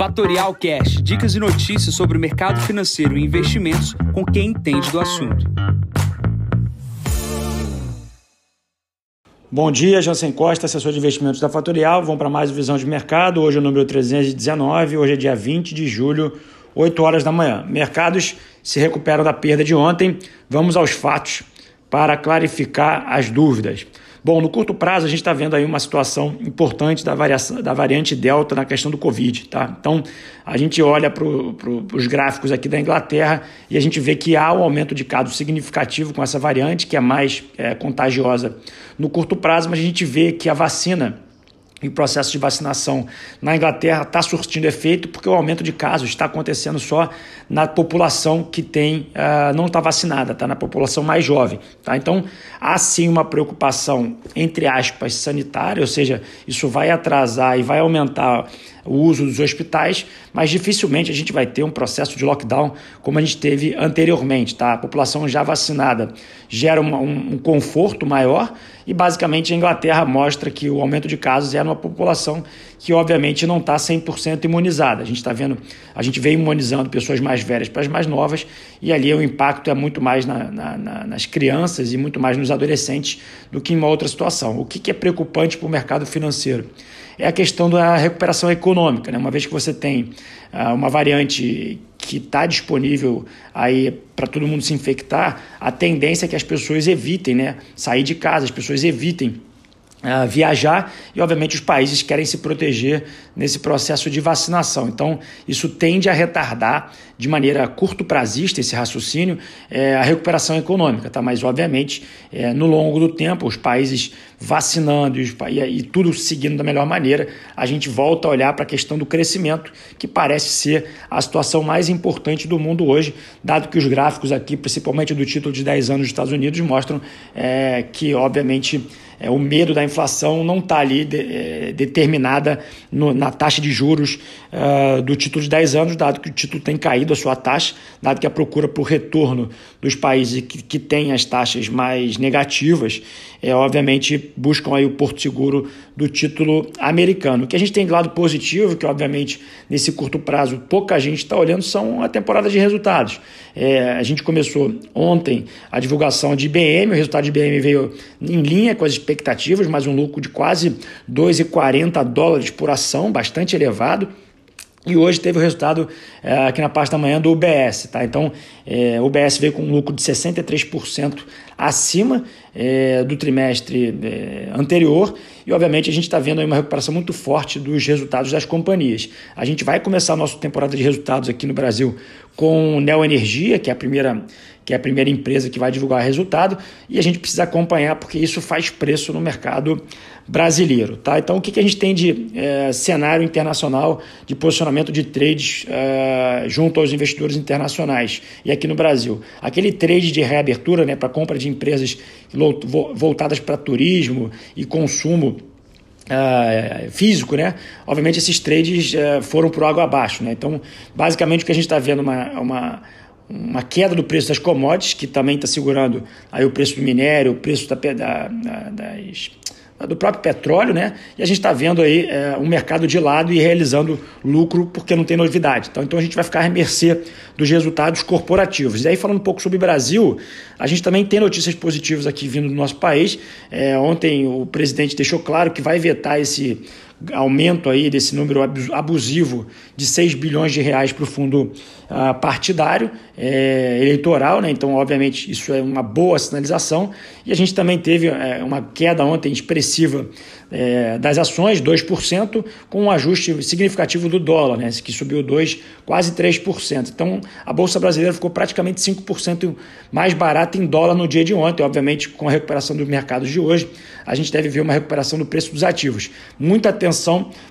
Fatorial Cash, dicas e notícias sobre o mercado financeiro e investimentos com quem entende do assunto. Bom dia, Jansen Costa, assessor de investimentos da Fatorial. Vamos para mais visão de mercado. Hoje é o número 319, hoje é dia 20 de julho, 8 horas da manhã. Mercados se recuperam da perda de ontem. Vamos aos fatos para clarificar as dúvidas. Bom, no curto prazo a gente está vendo aí uma situação importante da, variação, da variante Delta na questão do Covid, tá? Então a gente olha para pro, os gráficos aqui da Inglaterra e a gente vê que há um aumento de casos significativo com essa variante, que é mais é, contagiosa no curto prazo, mas a gente vê que a vacina e o processo de vacinação na Inglaterra está surtindo efeito porque o aumento de casos está acontecendo só na população que tem uh, não está vacinada, está na população mais jovem. Tá? Então há sim uma preocupação, entre aspas, sanitária, ou seja, isso vai atrasar e vai aumentar o uso dos hospitais, mas dificilmente a gente vai ter um processo de lockdown como a gente teve anteriormente. Tá? A população já vacinada gera um, um conforto maior e basicamente a Inglaterra mostra que o aumento de casos é numa população que obviamente não está 100% imunizada. A gente está vendo, a gente vem imunizando pessoas mais velhas para as mais novas e ali o impacto é muito mais na, na, na, nas crianças e muito mais nos adolescentes do que em uma outra situação. O que, que é preocupante para o mercado financeiro? É a questão da recuperação econômica. Né? Uma vez que você tem uh, uma variante que está disponível aí para todo mundo se infectar, a tendência é que as pessoas evitem né, sair de casa, as pessoas evitem Uh, viajar e, obviamente, os países querem se proteger nesse processo de vacinação. Então, isso tende a retardar de maneira curto prazista esse raciocínio é, a recuperação econômica, tá? Mas, obviamente, é, no longo do tempo, os países vacinando e, e, tudo seguindo da melhor maneira, a gente volta a olhar para a questão do crescimento, que parece ser a situação mais importante do mundo hoje, dado que os gráficos aqui, principalmente do título de 10 anos dos Estados Unidos, mostram é, que, obviamente, é, o medo da inflação não está ali de, é, determinada no, na taxa de juros uh, do título de 10 anos, dado que o título tem caído a sua taxa, dado que a procura por retorno dos países que, que têm as taxas mais negativas, é, obviamente buscam aí o porto seguro do título americano. O que a gente tem de lado positivo, que obviamente nesse curto prazo pouca gente está olhando, são a temporada de resultados. É, a gente começou ontem a divulgação de IBM, o resultado de IBM veio em linha com as expectativas, mas um lucro de quase 2,40 dólares por ação, bastante elevado. E hoje teve o resultado é, aqui na parte da manhã do UBS, tá? Então, é, o UBS veio com um lucro de 63% acima é, do trimestre anterior e, obviamente, a gente está vendo aí uma recuperação muito forte dos resultados das companhias. A gente vai começar a nossa temporada de resultados aqui no Brasil com Neo Energia, que é a primeira que é a primeira empresa que vai divulgar resultado, e a gente precisa acompanhar porque isso faz preço no mercado brasileiro. Tá? Então, o que, que a gente tem de é, cenário internacional de posicionamento de trades é, junto aos investidores internacionais e aqui no Brasil? Aquele trade de reabertura né, para compra de empresas voltadas para turismo e consumo Uh, físico, né? Obviamente esses trades uh, foram por água abaixo, né? Então, basicamente o que a gente está vendo é uma, uma uma queda do preço das commodities, que também está segurando aí o preço do minério, o preço da, da, das, do próprio petróleo, né? E a gente está vendo aí é, um mercado de lado e realizando lucro porque não tem novidade. Então, então a gente vai ficar à mercê dos resultados corporativos. E aí, falando um pouco sobre o Brasil, a gente também tem notícias positivas aqui vindo do nosso país. É, ontem o presidente deixou claro que vai vetar esse aumento aí desse número abusivo de 6 bilhões de reais para o fundo uh, partidário é, eleitoral, né? então obviamente isso é uma boa sinalização e a gente também teve é, uma queda ontem expressiva é, das ações, 2%, com um ajuste significativo do dólar, né, que subiu 2%, quase 3%. Então, a Bolsa Brasileira ficou praticamente 5% mais barata em dólar no dia de ontem. Obviamente, com a recuperação dos mercados de hoje, a gente deve ver uma recuperação do preço dos ativos. Muita atenção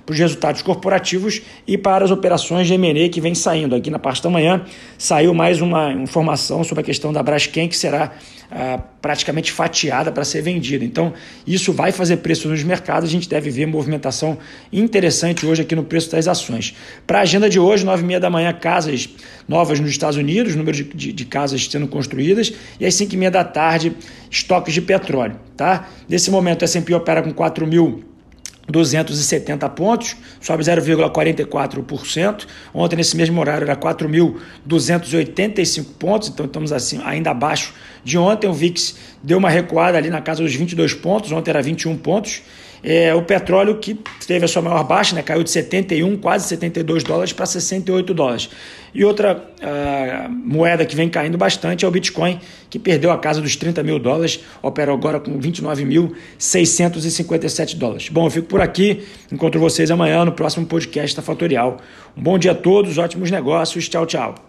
para os resultados corporativos e para as operações de M&A que vem saindo. Aqui na parte da manhã saiu mais uma informação sobre a questão da Braskem, que será ah, praticamente fatiada para ser vendida. Então, isso vai fazer preço nos mercados, a gente deve ver movimentação interessante hoje aqui no preço das ações. Para a agenda de hoje, 9h30 da manhã, casas novas nos Estados Unidos, número de, de, de casas sendo construídas, e às 5h30 da tarde, estoques de petróleo. Tá? Nesse momento, o S&P opera com 4 mil 270 pontos, sobe 0,44%. Ontem, nesse mesmo horário, era 4.285 pontos, então estamos assim ainda abaixo de ontem. O VIX deu uma recuada ali na casa dos 22 pontos, ontem era 21 pontos. É, o petróleo que teve a sua maior baixa, né, caiu de 71, quase 72 dólares para 68 dólares. E outra uh, moeda que vem caindo bastante é o Bitcoin, que perdeu a casa dos 30 mil dólares, opera agora com 29.657 dólares. Bom, eu fico por aqui, encontro vocês amanhã no próximo podcast da Fatorial. Um bom dia a todos, ótimos negócios, tchau, tchau.